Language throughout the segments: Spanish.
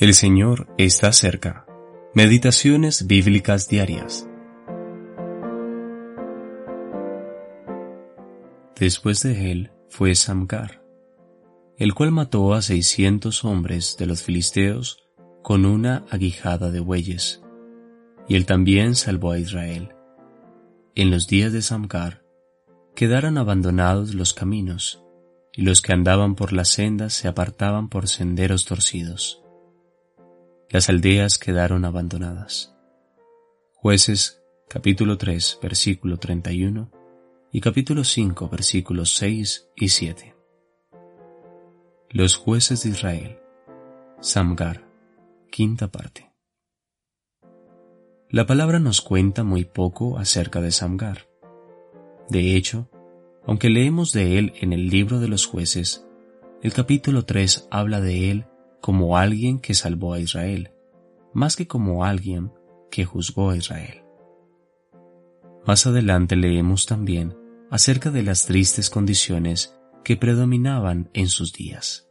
El Señor está cerca. Meditaciones bíblicas diarias. Después de él fue Samgar, el cual mató a seiscientos hombres de los filisteos con una aguijada de bueyes, y él también salvó a Israel. En los días de Samgar quedaron abandonados los caminos, y los que andaban por las sendas se apartaban por senderos torcidos las aldeas quedaron abandonadas. Jueces capítulo 3 versículo 31 y capítulo 5 versículos 6 y 7. Los jueces de Israel. Samgar, quinta parte. La palabra nos cuenta muy poco acerca de Samgar. De hecho, aunque leemos de él en el libro de los jueces, el capítulo 3 habla de él como alguien que salvó a Israel, más que como alguien que juzgó a Israel. Más adelante leemos también acerca de las tristes condiciones que predominaban en sus días.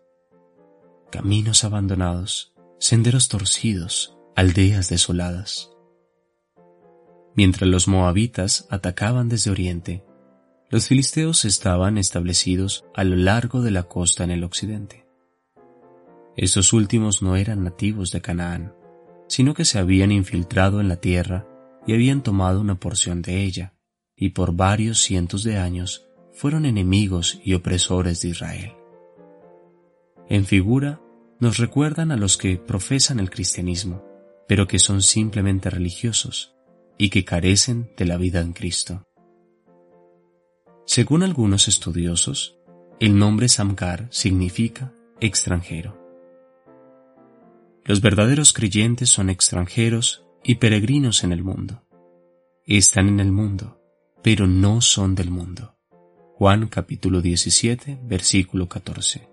Caminos abandonados, senderos torcidos, aldeas desoladas. Mientras los moabitas atacaban desde oriente, los filisteos estaban establecidos a lo largo de la costa en el occidente. Estos últimos no eran nativos de Canaán, sino que se habían infiltrado en la tierra y habían tomado una porción de ella, y por varios cientos de años fueron enemigos y opresores de Israel. En figura, nos recuerdan a los que profesan el cristianismo, pero que son simplemente religiosos y que carecen de la vida en Cristo. Según algunos estudiosos, el nombre Samgar significa extranjero. Los verdaderos creyentes son extranjeros y peregrinos en el mundo. Están en el mundo, pero no son del mundo. Juan capítulo 17, versículo 14.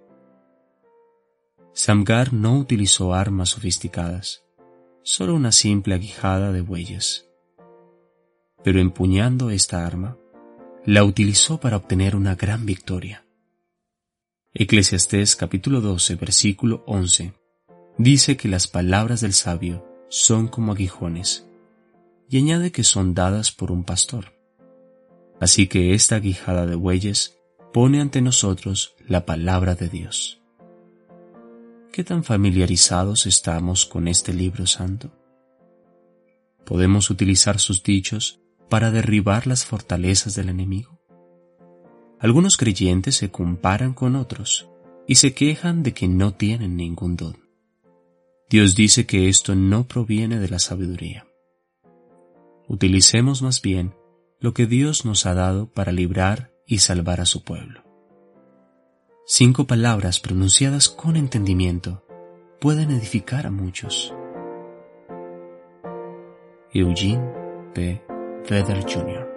Samgar no utilizó armas sofisticadas, solo una simple aguijada de bueyes. Pero empuñando esta arma, la utilizó para obtener una gran victoria. Eclesiastés capítulo 12, versículo 11 Dice que las palabras del sabio son como aguijones, y añade que son dadas por un pastor. Así que esta aguijada de bueyes pone ante nosotros la palabra de Dios. ¿Qué tan familiarizados estamos con este libro santo? ¿Podemos utilizar sus dichos para derribar las fortalezas del enemigo? Algunos creyentes se comparan con otros y se quejan de que no tienen ningún don. Dios dice que esto no proviene de la sabiduría. Utilicemos más bien lo que Dios nos ha dado para librar y salvar a su pueblo. Cinco palabras pronunciadas con entendimiento pueden edificar a muchos. Eugene P. Vedder Jr.